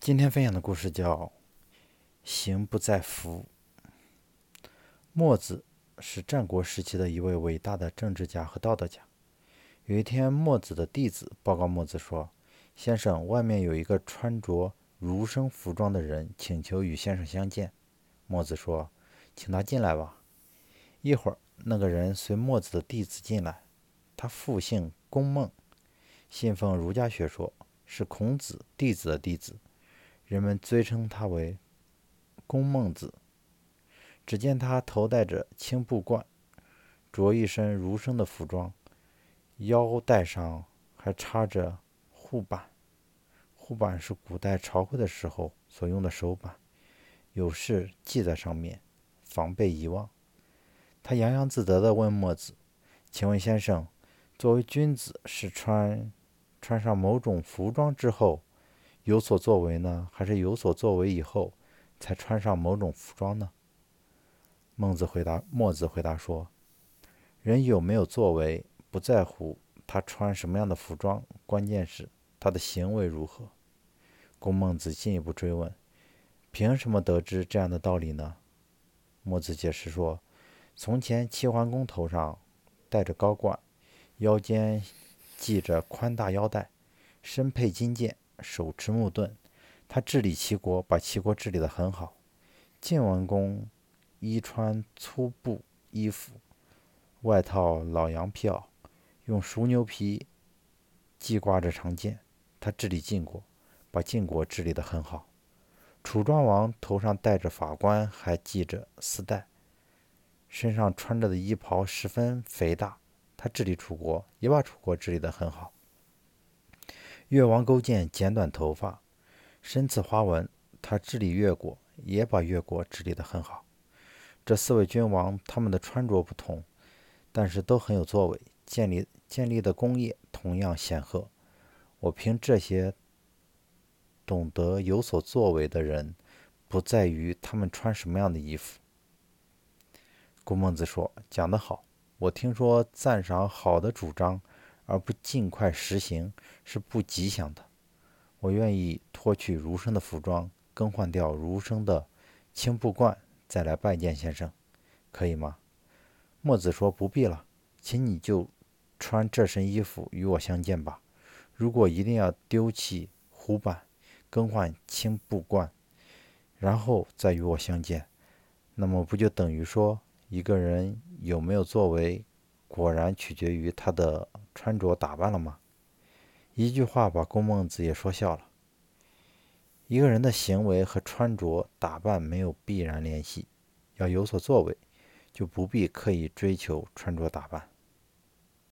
今天分享的故事叫《行不在福》。墨子是战国时期的一位伟大的政治家和道德家。有一天，墨子的弟子报告墨子说：“先生，外面有一个穿着儒生服装的人，请求与先生相见。”墨子说：“请他进来吧。”一会儿，那个人随墨子的弟子进来。他复姓公孟，信奉儒家学说，是孔子弟子的弟子。人们尊称他为公孟子。只见他头戴着青布冠，着一身儒生的服装，腰带上还插着护板。护板是古代朝会的时候所用的手板，有事系在上面，防备遗忘。他洋洋自得地问墨子：“请问先生，作为君子，是穿穿上某种服装之后？”有所作为呢，还是有所作为以后才穿上某种服装呢？孟子回答，墨子回答说：“人有没有作为，不在乎他穿什么样的服装，关键是他的行为如何。”公孟子进一步追问：“凭什么得知这样的道理呢？”墨子解释说：“从前齐桓公头上戴着高冠，腰间系着宽大腰带，身佩金剑。”手持木盾，他治理齐国，把齐国治理得很好。晋文公衣穿粗布衣服，外套老羊皮袄，用熟牛皮系挂着长剑，他治理晋国，把晋国治理得很好。楚庄王头上戴着法冠，还系着丝带，身上穿着的衣袍十分肥大，他治理楚国，也把楚国治理得很好。越王勾践剪短头发，身刺花纹。他治理越国，也把越国治理得很好。这四位君王，他们的穿着不同，但是都很有作为，建立建立的功业同样显赫。我凭这些懂得有所作为的人，不在于他们穿什么样的衣服。顾孟子说：“讲得好。我听说赞赏好的主张。”而不尽快实行是不吉祥的。我愿意脱去儒生的服装，更换掉儒生的青布冠，再来拜见先生，可以吗？墨子说：“不必了，请你就穿这身衣服与我相见吧。如果一定要丢弃胡板，更换青布冠，然后再与我相见，那么不就等于说一个人有没有作为，果然取决于他的。”穿着打扮了吗？一句话把公孟子也说笑了。一个人的行为和穿着打扮没有必然联系，要有所作为，就不必刻意追求穿着打扮。